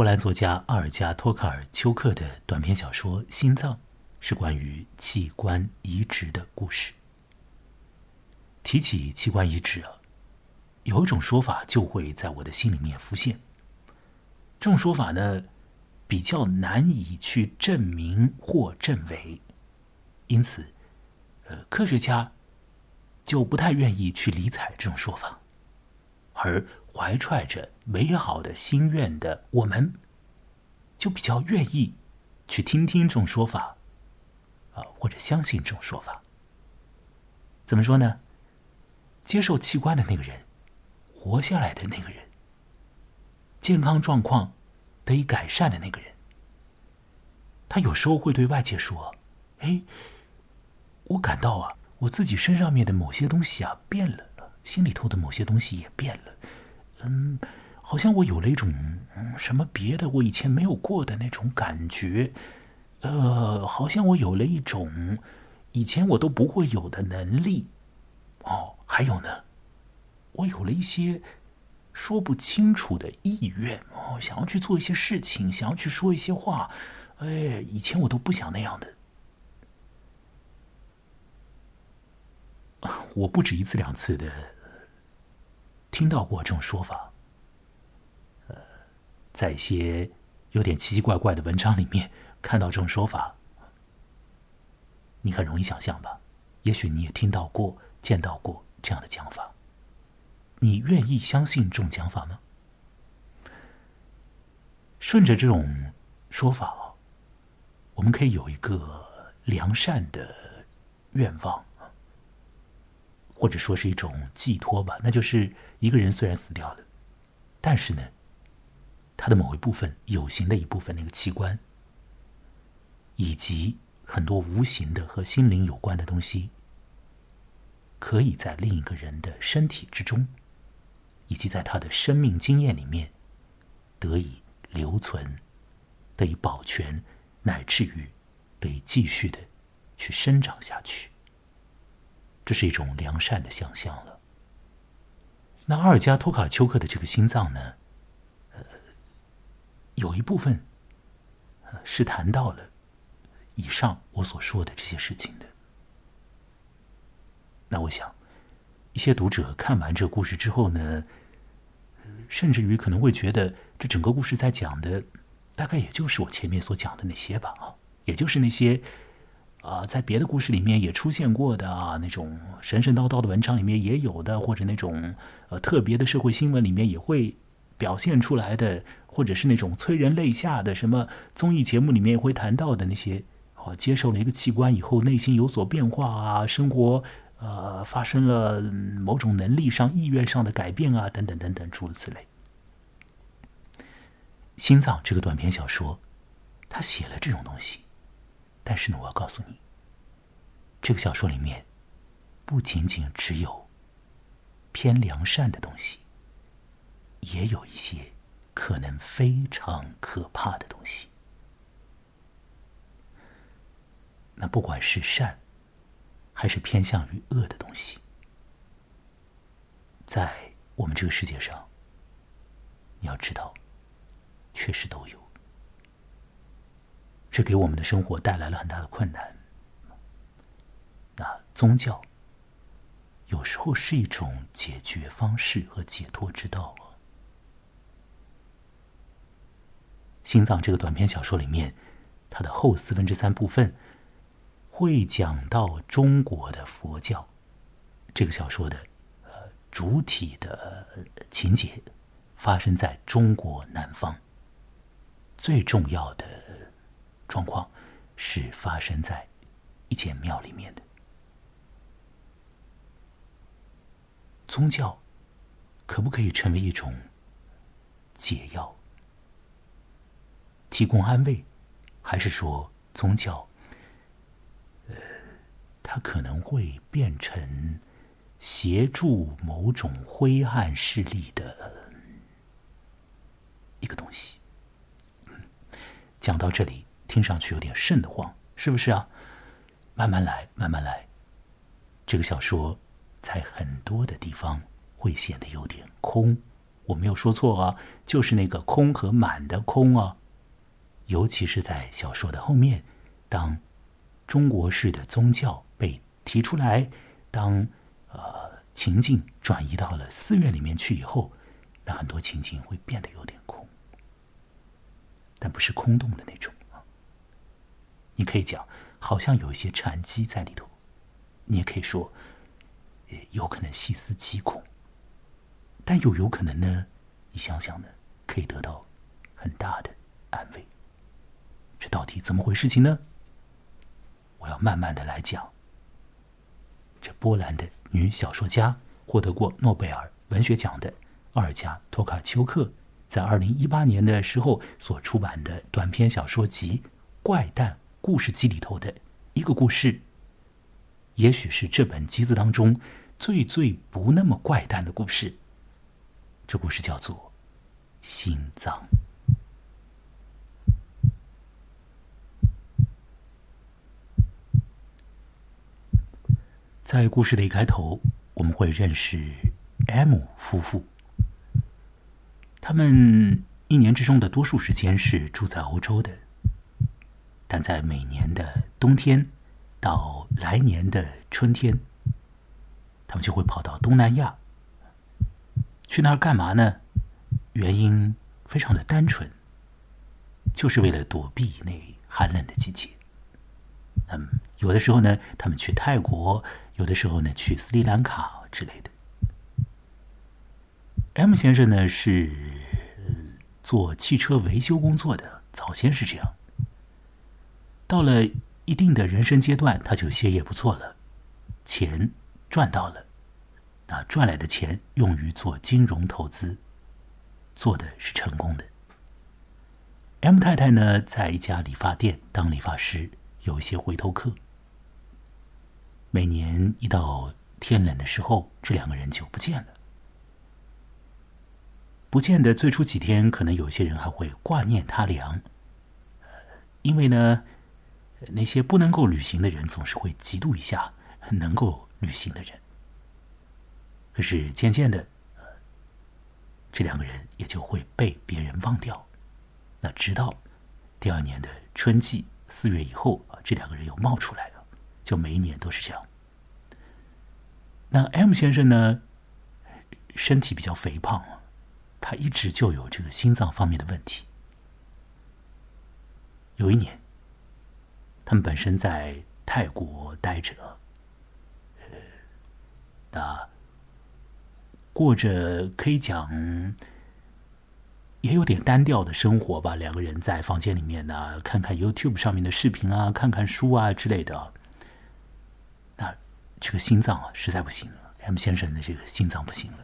波兰作家阿尔加托卡尔丘克的短篇小说《心脏》，是关于器官移植的故事。提起器官移植啊，有一种说法就会在我的心里面浮现。这种说法呢，比较难以去证明或证伪，因此，呃，科学家就不太愿意去理睬这种说法，而。怀揣着美好的心愿的我们，就比较愿意去听听这种说法，啊，或者相信这种说法。怎么说呢？接受器官的那个人，活下来的那个人，健康状况得以改善的那个人，他有时候会对外界说：“哎，我感到啊，我自己身上面的某些东西啊变了，心里头的某些东西也变了。”嗯，好像我有了一种什么别的我以前没有过的那种感觉，呃，好像我有了一种以前我都不会有的能力。哦，还有呢，我有了一些说不清楚的意愿哦，想要去做一些事情，想要去说一些话。哎，以前我都不想那样的。我不止一次两次的。听到过这种说法，呃，在一些有点奇奇怪怪的文章里面看到这种说法，你很容易想象吧？也许你也听到过、见到过这样的讲法，你愿意相信这种讲法吗？顺着这种说法，我们可以有一个良善的愿望。或者说是一种寄托吧，那就是一个人虽然死掉了，但是呢，他的某一部分有形的一部分那个器官，以及很多无形的和心灵有关的东西，可以在另一个人的身体之中，以及在他的生命经验里面得以留存、得以保全，乃至于得以继续的去生长下去。这是一种良善的想象了。那阿尔加托卡丘克的这个心脏呢？呃，有一部分是谈到了以上我所说的这些事情的。那我想，一些读者看完这个故事之后呢，甚至于可能会觉得，这整个故事在讲的，大概也就是我前面所讲的那些吧，啊，也就是那些。啊，在别的故事里面也出现过的啊，那种神神叨叨的文章里面也有的，或者那种呃特别的社会新闻里面也会表现出来的，或者是那种催人泪下的什么综艺节目里面也会谈到的那些哦，接受了一个器官以后内心有所变化啊，生活呃发生了某种能力上、意愿上的改变啊，等等等等诸如此类。心脏这个短篇小说，他写了这种东西。但是呢，我要告诉你，这个小说里面不仅仅只有偏良善的东西，也有一些可能非常可怕的东西。那不管是善，还是偏向于恶的东西，在我们这个世界上，你要知道，确实都有。这给我们的生活带来了很大的困难。那宗教有时候是一种解决方式和解脱之道啊。心脏这个短篇小说里面，它的后四分之三部分会讲到中国的佛教。这个小说的呃主体的情节发生在中国南方，最重要的。状况是发生在一间庙里面的。宗教可不可以成为一种解药，提供安慰，还是说宗教，呃，它可能会变成协助某种灰暗势力的一个东西？讲到这里。听上去有点瘆得慌，是不是啊？慢慢来，慢慢来。这个小说在很多的地方会显得有点空，我没有说错啊，就是那个空和满的空啊。尤其是在小说的后面，当中国式的宗教被提出来，当呃情境转移到了寺院里面去以后，那很多情境会变得有点空，但不是空洞的那种。你可以讲，好像有一些禅机在里头；你也可以说，有可能细思极恐，但又有可能呢？你想想呢，可以得到很大的安慰。这到底怎么回事情呢？我要慢慢的来讲。这波兰的女小说家，获得过诺贝尔文学奖的奥尔加·托卡丘克，在二零一八年的时候所出版的短篇小说集《怪诞故事集》里头的一个故事，也许是这本集子当中最最不那么怪诞的故事。这故事叫做《心脏》。在故事的一开头，我们会认识 M 夫妇。他们一年之中的多数时间是住在欧洲的，但在每年的冬天到来年的春天，他们就会跑到东南亚。去那儿干嘛呢？原因非常的单纯，就是为了躲避那寒冷的季节。嗯，有的时候呢，他们去泰国。有的时候呢，去斯里兰卡之类的。M 先生呢是做汽车维修工作的，早先是这样。到了一定的人生阶段，他就歇业不做了，钱赚到了，那赚来的钱用于做金融投资，做的是成功的。M 太太呢，在一家理发店当理发师，有一些回头客。每年一到天冷的时候，这两个人就不见了。不见的最初几天，可能有些人还会挂念他俩，因为呢，那些不能够旅行的人总是会嫉妒一下能够旅行的人。可是渐渐的，这两个人也就会被别人忘掉。那直到第二年的春季四月以后啊，这两个人又冒出来了。就每一年都是这样。那 M 先生呢，身体比较肥胖，他一直就有这个心脏方面的问题。有一年，他们本身在泰国待着，呃，那过着可以讲也有点单调的生活吧。两个人在房间里面呢，看看 YouTube 上面的视频啊，看看书啊之类的。那这个心脏啊，实在不行了。M 先生的这个心脏不行了，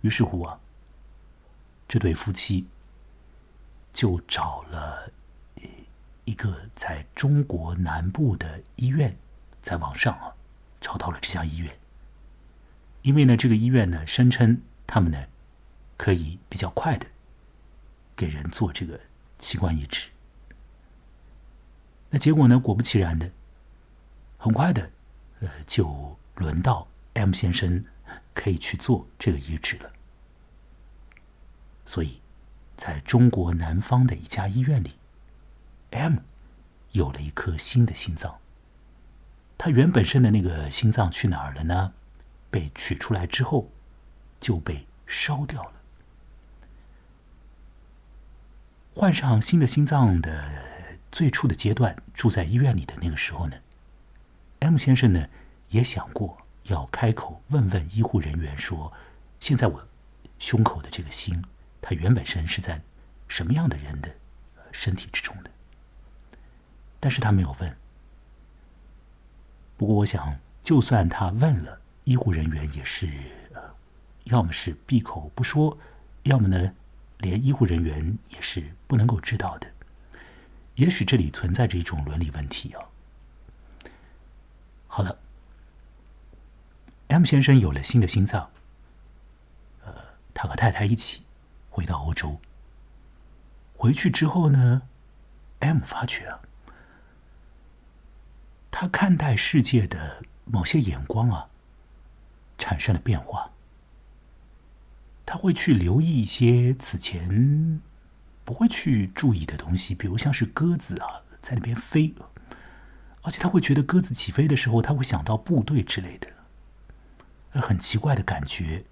于是乎啊，这对夫妻就找了一个在中国南部的医院，在网上啊找到了这家医院。因为呢，这个医院呢声称他们呢可以比较快的给人做这个器官移植。那结果呢，果不其然的，很快的。呃，就轮到 M 先生可以去做这个移植了。所以，在中国南方的一家医院里，M 有了一颗新的心脏。他原本身的那个心脏去哪儿了呢？被取出来之后，就被烧掉了。换上新的心脏的最初的阶段，住在医院里的那个时候呢？M 先生呢，也想过要开口问问医护人员说：“现在我胸口的这个心，它原本身是在什么样的人的身体之中的？”但是他没有问。不过我想，就算他问了，医护人员也是，要么是闭口不说，要么呢，连医护人员也是不能够知道的。也许这里存在着一种伦理问题啊。好了，M 先生有了新的心脏，呃，他和太太一起回到欧洲。回去之后呢，M 发觉啊，他看待世界的某些眼光啊，产生了变化。他会去留意一些此前不会去注意的东西，比如像是鸽子啊在那边飞，而且他会觉得鸽子起飞的时候，他会想到部队之类的，很奇怪的感觉，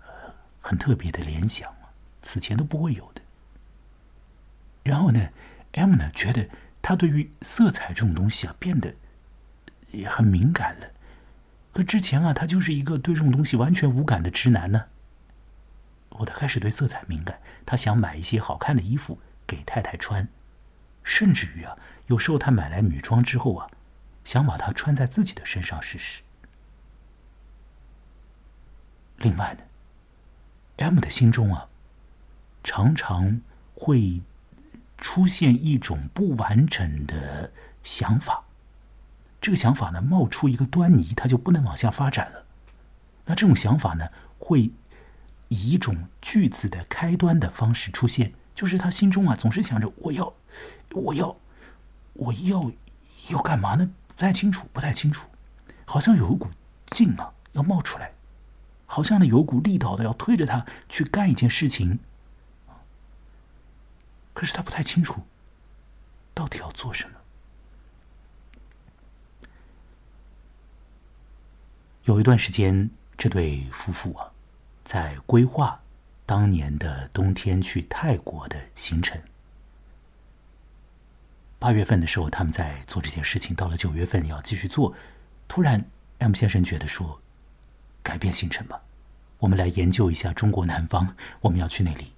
呃，很特别的联想，此前都不会有的。然后呢，M 呢觉得他对于色彩这种东西啊变得也很敏感了。可之前啊，他就是一个对这种东西完全无感的直男呢。我他开始对色彩敏感，他想买一些好看的衣服给太太穿，甚至于啊，有时候他买来女装之后啊，想把它穿在自己的身上试试。另外呢，M 的心中啊，常常会。出现一种不完整的想法，这个想法呢冒出一个端倪，它就不能往下发展了。那这种想法呢，会以一种句子的开端的方式出现，就是他心中啊总是想着我要，我要，我要要干嘛呢？不太清楚，不太清楚，好像有一股劲啊要冒出来，好像呢有股力道的要推着他去干一件事情。可是他不太清楚，到底要做什么。有一段时间，这对夫妇啊，在规划当年的冬天去泰国的行程。八月份的时候，他们在做这件事情，到了九月份要继续做。突然，M 先生觉得说：“改变行程吧，我们来研究一下中国南方，我们要去那里。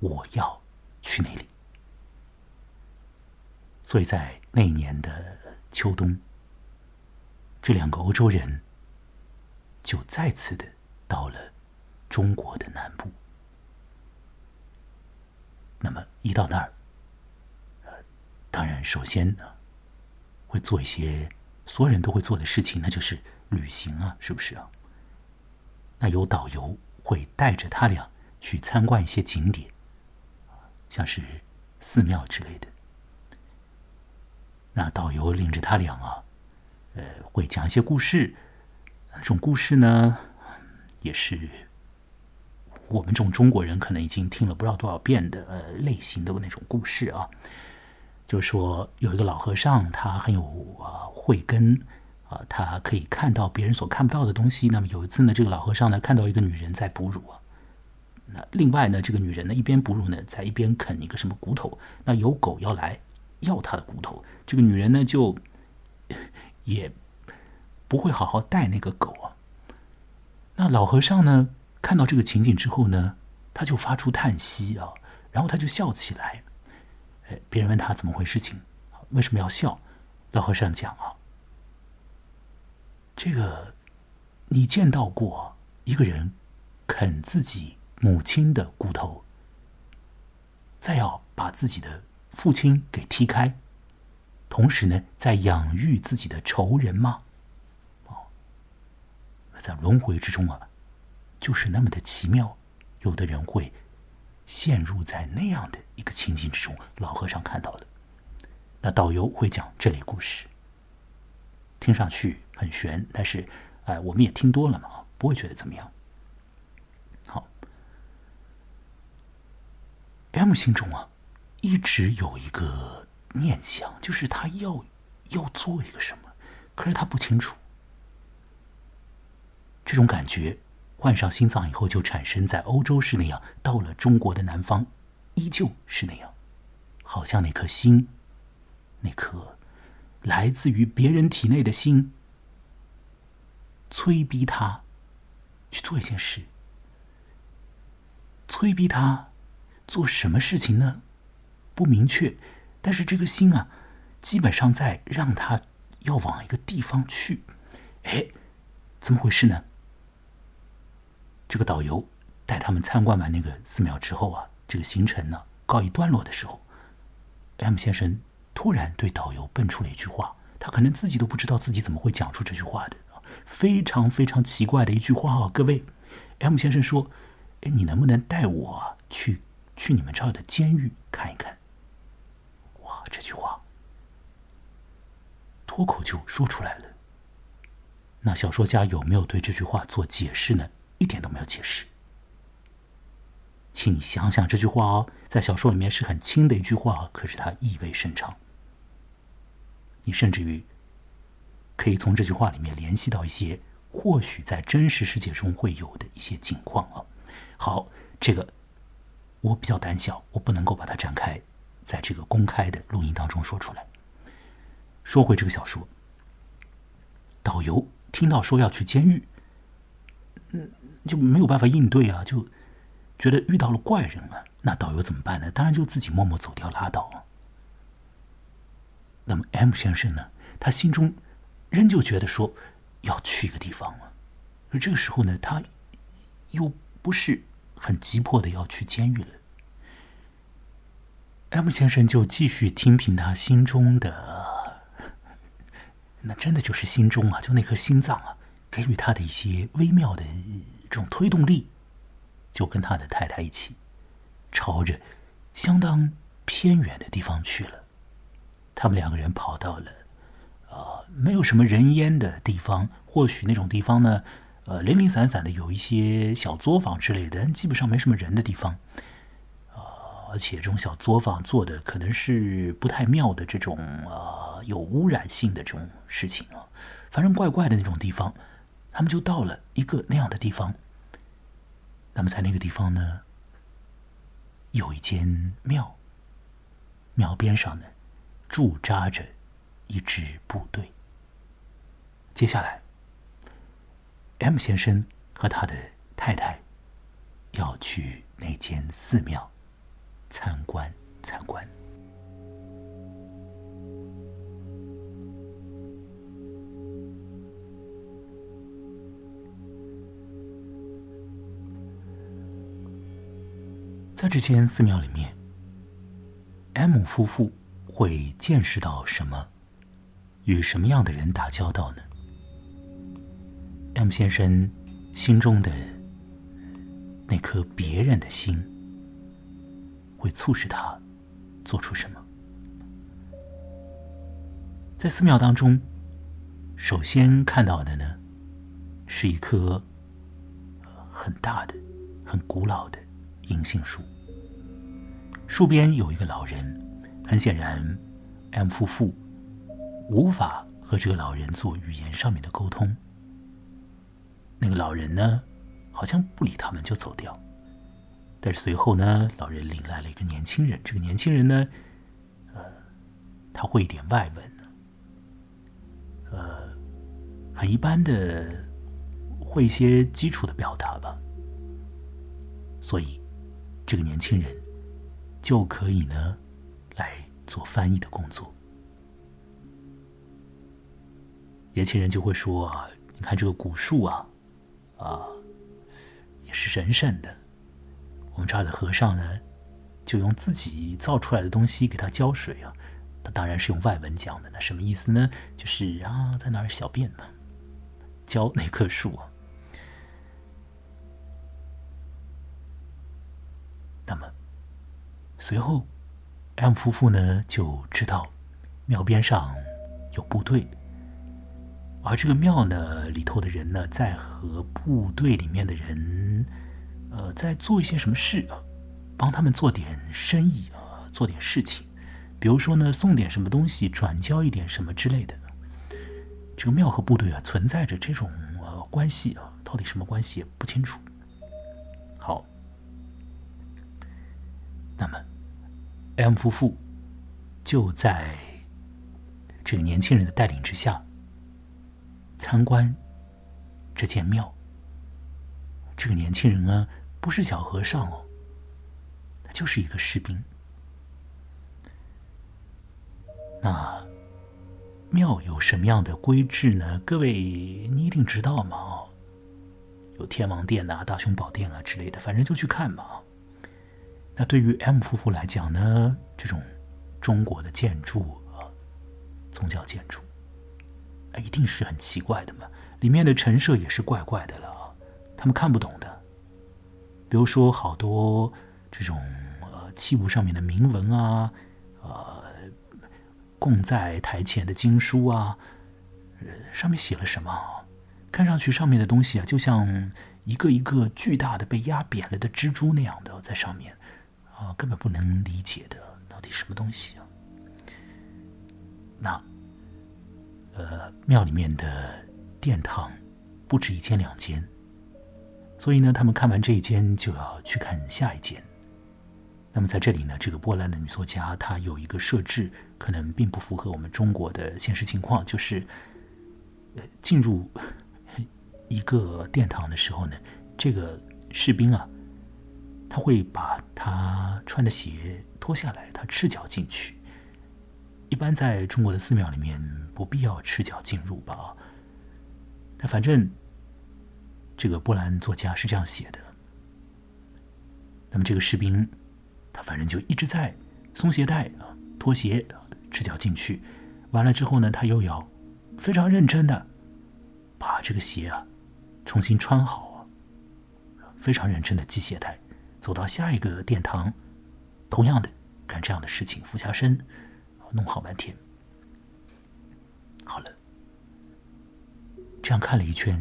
我要。”去那里，所以在那年的秋冬，这两个欧洲人就再次的到了中国的南部。那么一到那儿，当然首先呢，会做一些所有人都会做的事情，那就是旅行啊，是不是啊？那有导游会带着他俩去参观一些景点。像是寺庙之类的，那导游领着他俩啊，呃，会讲一些故事。那种故事呢，也是我们这种中国人可能已经听了不知道多少遍的呃类型的那种故事啊。就是说，有一个老和尚，他很有啊慧根啊，他可以看到别人所看不到的东西。那么有一次呢，这个老和尚呢看到一个女人在哺乳啊。那另外呢，这个女人呢一边哺乳呢，在一边啃一个什么骨头。那有狗要来要她的骨头，这个女人呢就也不会好好带那个狗啊。那老和尚呢看到这个情景之后呢，他就发出叹息啊，然后他就笑起来。哎，别人问他怎么回事情，为什么要笑？老和尚讲啊，这个你见到过一个人啃自己？母亲的骨头，再要把自己的父亲给踢开，同时呢，在养育自己的仇人吗？哦，在轮回之中啊，就是那么的奇妙。有的人会陷入在那样的一个情景之中。老和尚看到了，那导游会讲这类故事，听上去很悬，但是哎，我们也听多了嘛，不会觉得怎么样。M 心中啊，一直有一个念想，就是他要要做一个什么，可是他不清楚。这种感觉换上心脏以后，就产生在欧洲是那样，到了中国的南方，依旧是那样，好像那颗心，那颗来自于别人体内的心，催逼他去做一件事，催逼他。做什么事情呢？不明确，但是这个心啊，基本上在让他要往一个地方去。哎，怎么回事呢？这个导游带他们参观完那个寺庙之后啊，这个行程呢告一段落的时候，M 先生突然对导游蹦出了一句话，他可能自己都不知道自己怎么会讲出这句话的，非常非常奇怪的一句话啊！各位，M 先生说：“哎，你能不能带我去？”去你们这儿的监狱看一看。哇，这句话脱口就说出来了。那小说家有没有对这句话做解释呢？一点都没有解释，请你想想这句话哦，在小说里面是很轻的一句话，可是它意味深长。你甚至于可以从这句话里面联系到一些或许在真实世界中会有的一些情况啊。好，这个我比较胆小，我不能够把它展开，在这个公开的录音当中说出来。说回这个小说，导游听到说要去监狱，嗯，就没有办法应对啊，就。觉得遇到了怪人了，那导游怎么办呢？当然就自己默默走掉拉倒。那么 M 先生呢？他心中仍旧觉得说要去一个地方啊，而这个时候呢，他又不是很急迫的要去监狱了。M 先生就继续听凭他心中的，那真的就是心中啊，就那颗心脏啊，给予他的一些微妙的这种推动力。就跟他的太太一起，朝着相当偏远的地方去了。他们两个人跑到了，呃，没有什么人烟的地方。或许那种地方呢，呃，零零散散的有一些小作坊之类的，但基本上没什么人的地方。呃，而且这种小作坊做的可能是不太妙的这种呃有污染性的这种事情啊，反正怪怪的那种地方。他们就到了一个那样的地方。那么在那个地方呢，有一间庙，庙边上呢驻扎着一支部队。接下来，M 先生和他的太太要去那间寺庙参观参观。在这间寺庙里面，M 夫妇会见识到什么？与什么样的人打交道呢？M 先生心中的那颗别人的心，会促使他做出什么？在寺庙当中，首先看到的呢，是一棵很大的、很古老的。银杏树，树边有一个老人。很显然，M 夫妇无法和这个老人做语言上面的沟通。那个老人呢，好像不理他们就走掉。但是随后呢，老人领来了一个年轻人。这个年轻人呢，呃，他会一点外文，呃，很一般的，会一些基础的表达吧。所以。这个年轻人就可以呢来做翻译的工作。年轻人就会说：“啊，你看这个古树啊，啊，也是神圣的。我们这儿的和尚呢，就用自己造出来的东西给他浇水啊。他当然是用外文讲的，那什么意思呢？就是啊，在那儿小便呢，浇那棵树啊。”那么，随后，M 夫妇呢就知道庙边上有部队，而这个庙呢里头的人呢在和部队里面的人，呃，在做一些什么事啊，帮他们做点生意啊，做点事情，比如说呢送点什么东西，转交一点什么之类的。这个庙和部队啊存在着这种呃关系啊，到底什么关系也不清楚。好。那么，M 夫妇就在这个年轻人的带领之下参观这间庙。这个年轻人呢，不是小和尚哦，他就是一个士兵。那庙有什么样的规制呢？各位，你一定知道嘛？有天王殿呐、大雄宝殿啊之类的，反正就去看嘛。那对于 M 夫妇来讲呢，这种中国的建筑啊，宗教建筑，啊，一定是很奇怪的嘛。里面的陈设也是怪怪的了，他们看不懂的。比如说，好多这种呃器物上面的铭文啊，呃，供在台前的经书啊，呃，上面写了什么？看上去上面的东西啊，就像一个一个巨大的被压扁了的蜘蛛那样的在上面，啊，根本不能理解的，到底什么东西啊？那，呃，庙里面的殿堂不止一间两间，所以呢，他们看完这一间就要去看下一间。那么在这里呢，这个波兰的女作家她有一个设置，可能并不符合我们中国的现实情况，就是，呃，进入一个殿堂的时候呢，这个士兵啊，他会把他穿的鞋脱下来，他赤脚进去。一般在中国的寺庙里面不必要赤脚进入吧？但反正这个波兰作家是这样写的。那么这个士兵。他反正就一直在松鞋带啊，脱鞋，赤脚进去。完了之后呢，他又要非常认真的把这个鞋啊重新穿好，非常认真的系鞋带，走到下一个殿堂，同样的干这样的事情，俯下身，弄好半天。好了，这样看了一圈，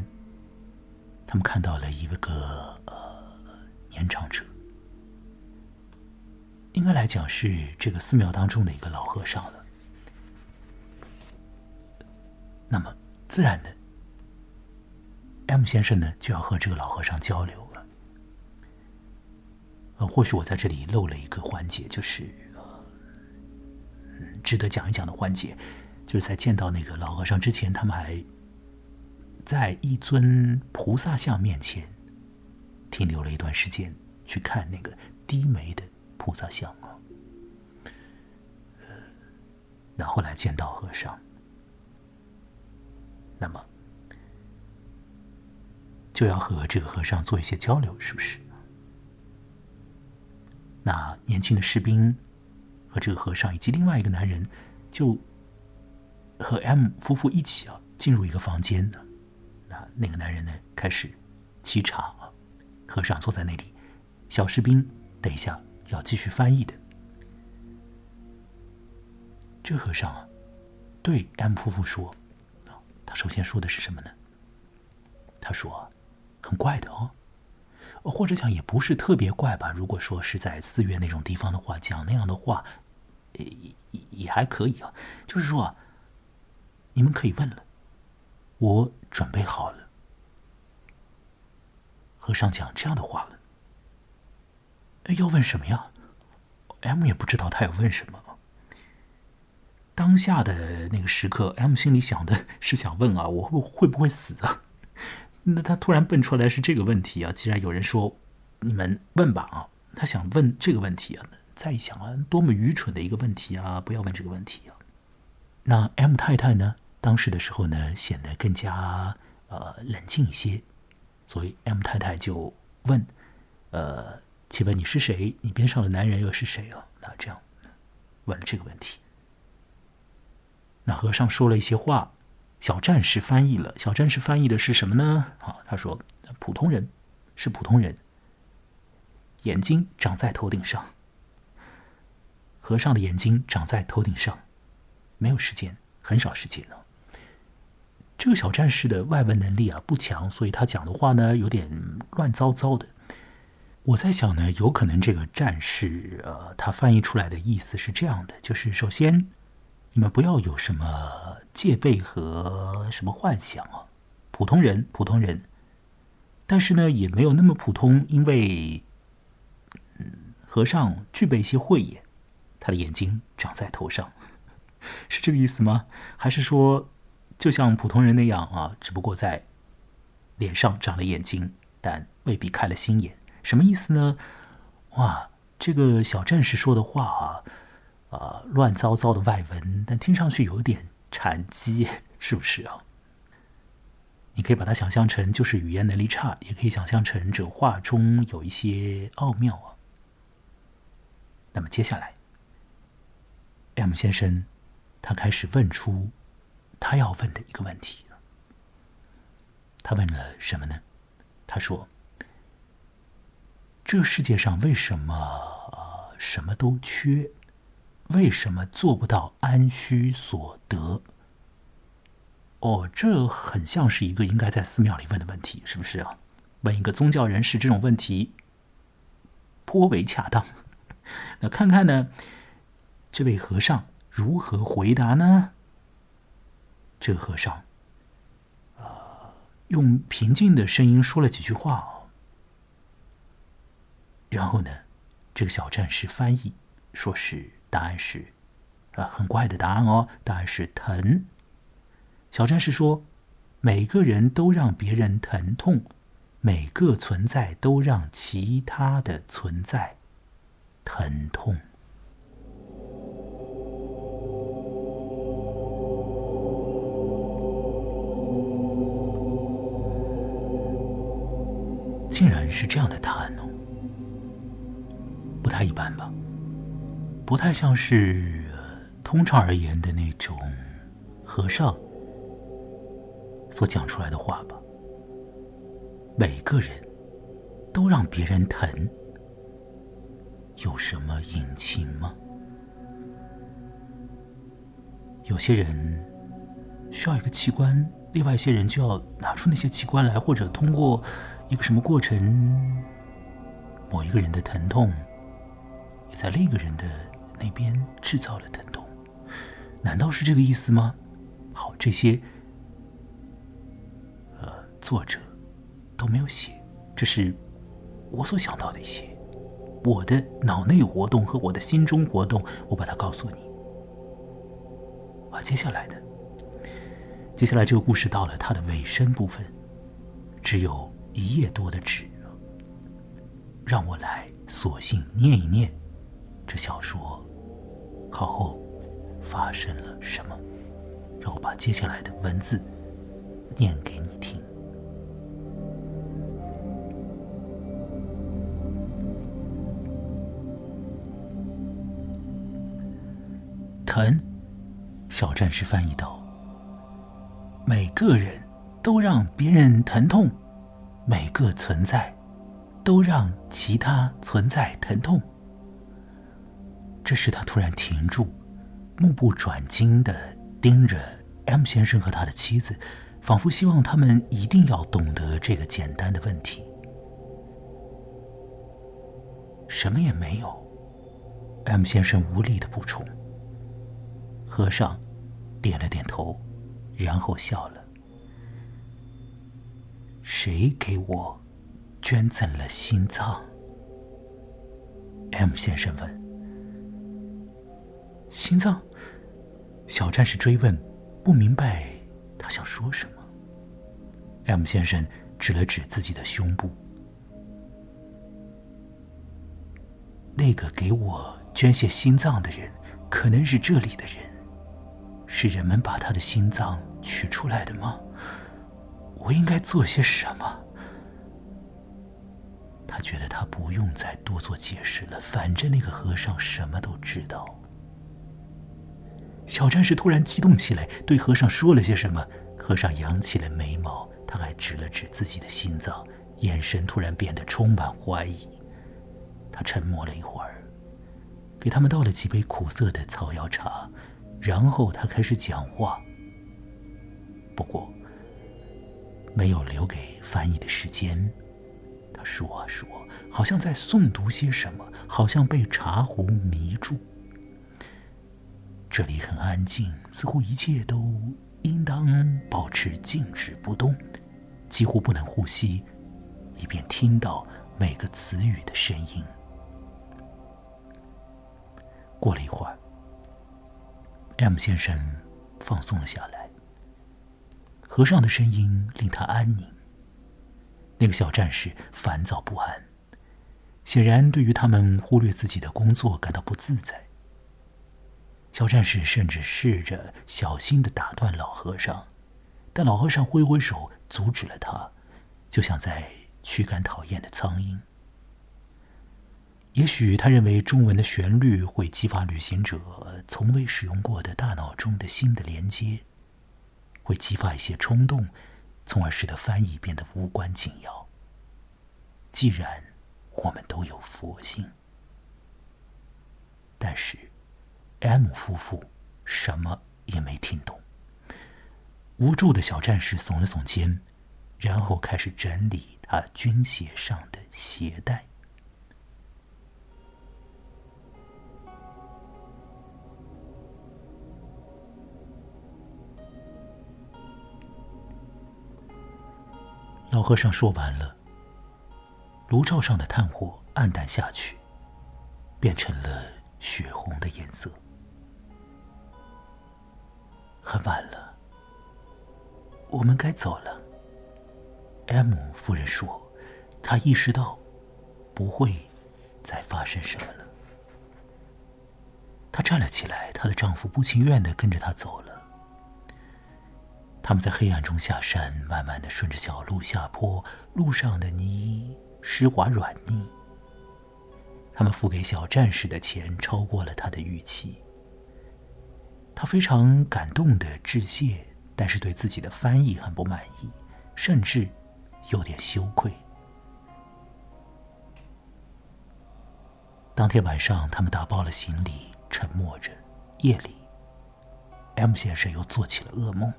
他们看到了一个呃年长者。应该来讲是这个寺庙当中的一个老和尚了。那么自然的，M 先生呢就要和这个老和尚交流了。呃，或许我在这里漏了一个环节，就是呃，值得讲一讲的环节，就是在见到那个老和尚之前，他们还在一尊菩萨像面前停留了一段时间，去看那个低眉的。菩萨像啊，然后来见到和尚，那么就要和这个和尚做一些交流，是不是？那年轻的士兵和这个和尚以及另外一个男人，就和 M 夫妇一起啊进入一个房间呢。那那个男人呢开始沏茶啊，和尚坐在那里，小士兵等一下。要继续翻译的，这和尚啊，对 M 夫妇说：“他首先说的是什么呢？他说，很怪的哦，或者讲也不是特别怪吧。如果说是在寺院那种地方的话，讲那样的话，也也也还可以啊。就是说啊，你们可以问了，我准备好了。”和尚讲这样的话了。要问什么呀？M 也不知道他要问什么。当下的那个时刻，M 心里想的是想问啊，我会不会不会死啊？那他突然蹦出来是这个问题啊！既然有人说你们问吧啊，他想问这个问题啊。再一想啊，多么愚蠢的一个问题啊！不要问这个问题啊。那 M 太太呢？当时的时候呢，显得更加呃冷静一些，所以 M 太太就问呃。请问你是谁？你边上的男人又是谁啊？那这样问了这个问题，那和尚说了一些话，小战士翻译了。小战士翻译的是什么呢？啊，他说：“普通人是普通人，眼睛长在头顶上。和尚的眼睛长在头顶上，没有时间，很少时间了。这个小战士的外文能力啊不强，所以他讲的话呢有点乱糟糟的。”我在想呢，有可能这个战士，呃，他翻译出来的意思是这样的：，就是首先，你们不要有什么戒备和什么幻想啊，普通人，普通人，但是呢，也没有那么普通，因为，嗯，和尚具备一些慧眼，他的眼睛长在头上，是这个意思吗？还是说，就像普通人那样啊，只不过在脸上长了眼睛，但未必开了心眼？什么意思呢？哇，这个小战士说的话啊，啊，乱糟糟的外文，但听上去有点禅机，是不是啊？你可以把它想象成就是语言能力差，也可以想象成这话中有一些奥妙啊。那么接下来，M 先生他开始问出他要问的一个问题。他问了什么呢？他说。这世界上为什么什么都缺？为什么做不到安需所得？哦，这很像是一个应该在寺庙里问的问题，是不是啊？问一个宗教人士这种问题颇为恰当。那看看呢，这位和尚如何回答呢？这个和尚，呃，用平静的声音说了几句话，然后呢，这个小战士翻译说是答案是，啊，很怪的答案哦，答案是疼。小战士说：“每个人都让别人疼痛，每个存在都让其他的存在疼痛。”是这样的答案哦，不太一般吧？不太像是通常而言的那种和尚。所讲出来的话吧，每个人都让别人疼，有什么隐情吗？有些人需要一个器官，另外一些人就要拿出那些器官来，或者通过一个什么过程，某一个人的疼痛也在另一个人的那边制造了疼痛，难道是这个意思吗？好，这些。呃作者都没有写，这是我所想到的一些我的脑内活动和我的心中活动，我把它告诉你。啊，接下来的，接下来这个故事到了它的尾声部分，只有一页多的纸，让我来索性念一念这小说靠后发生了什么，让我把接下来的文字念给你听。疼，小战士翻译道：“每个人都让别人疼痛，每个存在都让其他存在疼痛。”这时，他突然停住，目不转睛的盯着 M 先生和他的妻子，仿佛希望他们一定要懂得这个简单的问题。什么也没有，M 先生无力的补充。和尚点了点头，然后笑了。谁给我捐赠了心脏？M 先生问。心脏？小战士追问，不明白他想说什么。M 先生指了指自己的胸部。那个给我捐献心脏的人，可能是这里的人。是人们把他的心脏取出来的吗？我应该做些什么？他觉得他不用再多做解释了，反正那个和尚什么都知道。小战士突然激动起来，对和尚说了些什么。和尚扬起了眉毛，他还指了指自己的心脏，眼神突然变得充满怀疑。他沉默了一会儿，给他们倒了几杯苦涩的草药茶。然后他开始讲话，不过没有留给翻译的时间。他说啊说，好像在诵读些什么，好像被茶壶迷住。这里很安静，似乎一切都应当保持静止不动，几乎不能呼吸，以便听到每个词语的声音。过了一会儿。M 先生放松了下来。和尚的声音令他安宁。那个小战士烦躁不安，显然对于他们忽略自己的工作感到不自在。小战士甚至试着小心的打断老和尚，但老和尚挥挥手阻止了他，就像在驱赶讨厌的苍蝇。也许他认为中文的旋律会激发旅行者从未使用过的大脑中的新的连接，会激发一些冲动，从而使得翻译变得无关紧要。既然我们都有佛性，但是 M 夫妇什么也没听懂。无助的小战士耸了耸肩，然后开始整理他军鞋上的鞋带。老和尚说完了，炉灶上的炭火暗淡下去，变成了血红的颜色。很晚了，我们该走了。M 夫人说：“她意识到不会再发生什么了。”她站了起来，她的丈夫不情愿的跟着她走了。他们在黑暗中下山，慢慢的顺着小路下坡，路上的泥湿滑软腻。他们付给小战士的钱超过了他的预期。他非常感动的致谢，但是对自己的翻译很不满意，甚至有点羞愧。当天晚上，他们打包了行李，沉默着。夜里，M 先生又做起了噩梦。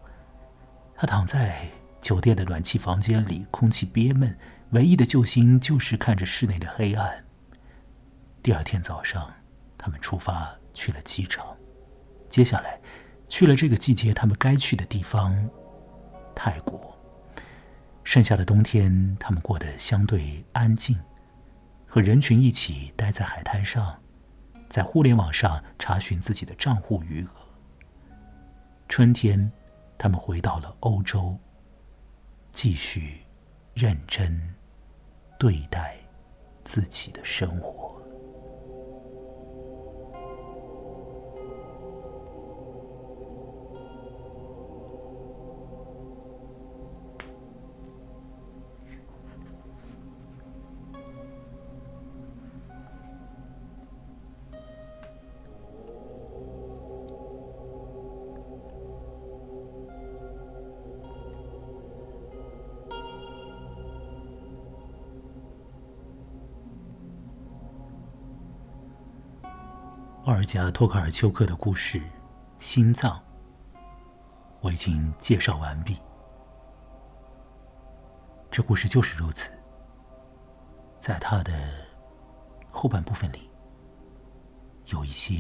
他躺在酒店的暖气房间里，空气憋闷，唯一的救星就是看着室内的黑暗。第二天早上，他们出发去了机场，接下来去了这个季节他们该去的地方——泰国。剩下的冬天，他们过得相对安静，和人群一起待在海滩上，在互联网上查询自己的账户余额。春天。他们回到了欧洲，继续认真对待自己的生活。尔加·托卡尔丘克的故事《心脏》，我已经介绍完毕。这故事就是如此，在他的后半部分里，有一些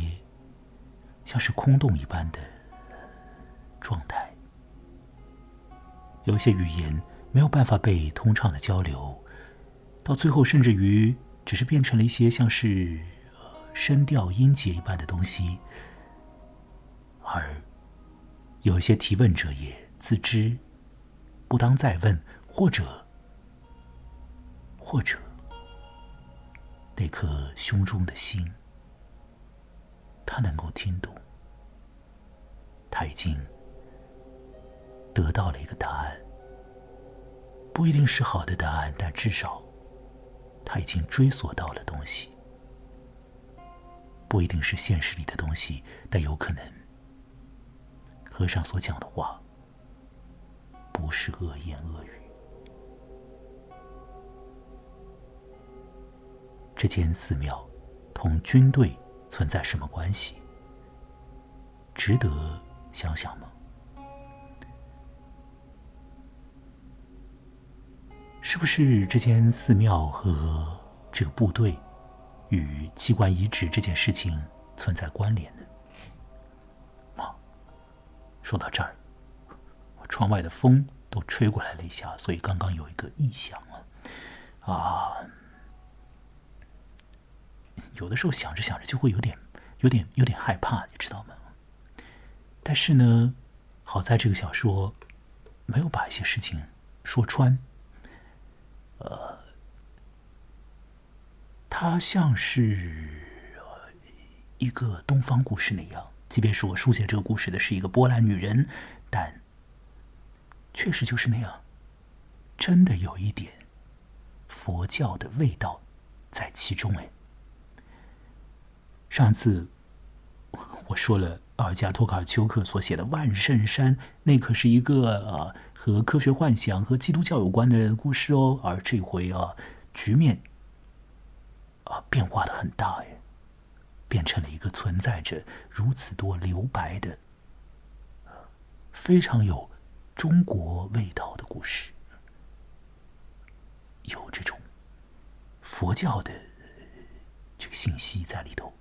像是空洞一般的状态，有一些语言没有办法被通畅的交流，到最后甚至于只是变成了一些像是。声调音节一般的东西，而有些提问者也自知不当再问，或者或者那颗胸中的心，他能够听懂，他已经得到了一个答案，不一定是好的答案，但至少他已经追索到了东西。不一定是现实里的东西，但有可能，和尚所讲的话不是恶言恶语。这间寺庙同军队存在什么关系？值得想想吗？是不是这间寺庙和这个部队？与器官移植这件事情存在关联的。啊，说到这儿，我窗外的风都吹过来了一下，所以刚刚有一个异响了。啊，有的时候想着想着就会有点、有点、有点害怕，你知道吗？但是呢，好在这个小说没有把一些事情说穿。呃。它像是一个东方故事那样，即便是我书写这个故事的是一个波兰女人，但确实就是那样，真的有一点佛教的味道在其中。哎，上次我说了，尔加托卡尔丘克所写的《万圣山》，那可是一个呃和科学幻想和基督教有关的故事哦，而这回啊，局面。啊，变化的很大哎，变成了一个存在着如此多留白的，非常有中国味道的故事。有这种佛教的这个信息在里头，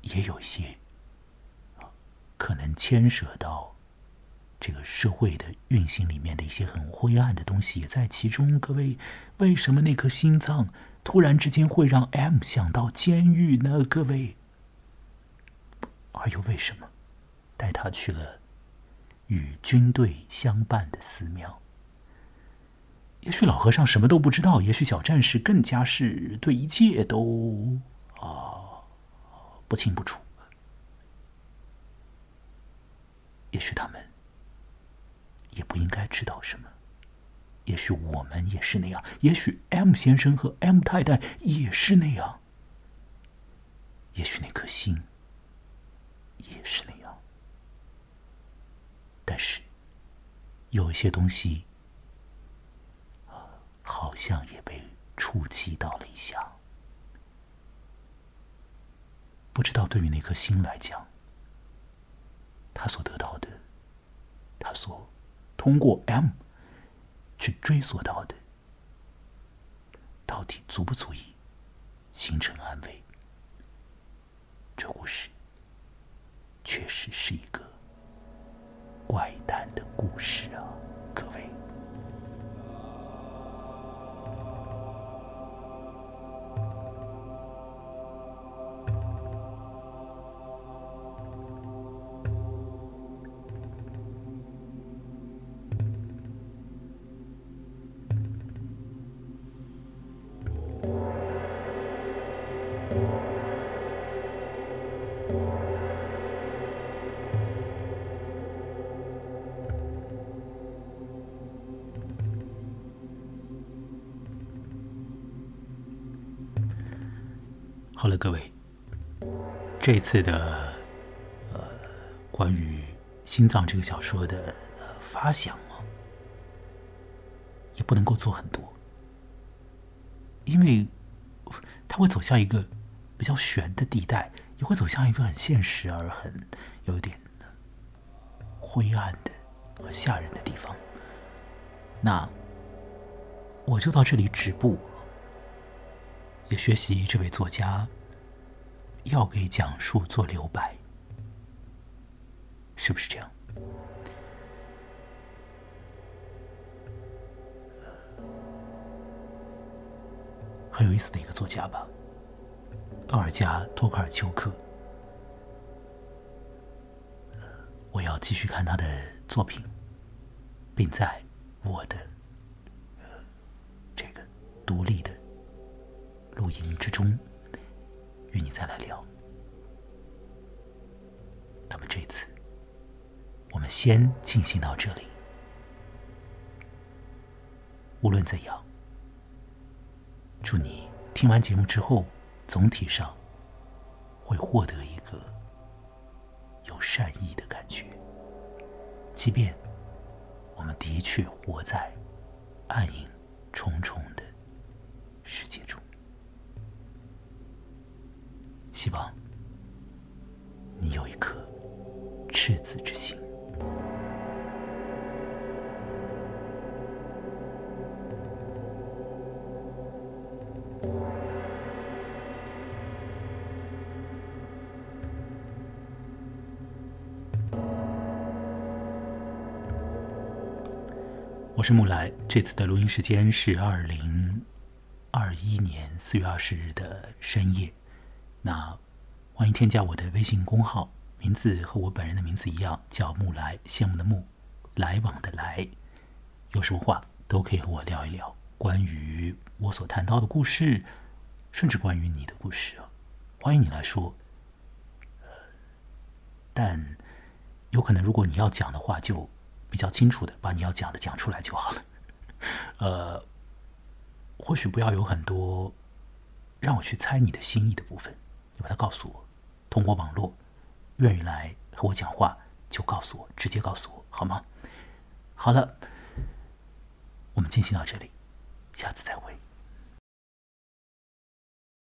也有一些可能牵涉到这个社会的运行里面的一些很灰暗的东西也在其中。各位，为什么那颗心脏突然之间会让 M 想到监狱呢？各位，而又为什么带他去了？与军队相伴的寺庙，也许老和尚什么都不知道，也许小战士更加是对一切都啊不清不楚。也许他们也不应该知道什么，也许我们也是那样，也许 M 先生和 M 太太也是那样，也许那颗心也是那样。但是，有一些东西，好像也被触及到了一下。不知道对于那颗心来讲，他所得到的，他所通过 M 去追索到的，到底足不足以形成安慰？这故事确实是一个。怪诞的故事啊，各位。各位，这次的呃关于心脏这个小说的呃发想啊，也不能够做很多，因为它会走向一个比较悬的地带，也会走向一个很现实而很有点灰暗的和吓人的地方。那我就到这里止步，也学习这位作家。要给讲述做留白，是不是这样？很有意思的一个作家吧，奥尔加·托克尔丘克。我要继续看他的作品，并在我的这个独立的录音之中。与你再来聊。那么这次，我们先进行到这里。无论怎样，祝你听完节目之后，总体上会获得一个有善意的感觉。即便我们的确活在暗影重重的世界中。希望你有一颗赤子之心。我是木来，这次的录音时间是二零二一年四月二十日的深夜。那欢迎添加我的微信公号，名字和我本人的名字一样，叫木来，羡慕的木，来往的来。有什么话都可以和我聊一聊，关于我所谈到的故事，甚至关于你的故事啊，欢迎你来说。呃，但有可能如果你要讲的话，就比较清楚的把你要讲的讲出来就好了。呃，或许不要有很多让我去猜你的心意的部分。你把它告诉我，通过网络，愿意来和我讲话就告诉我，直接告诉我好吗？好了，我们进行到这里，下次再会。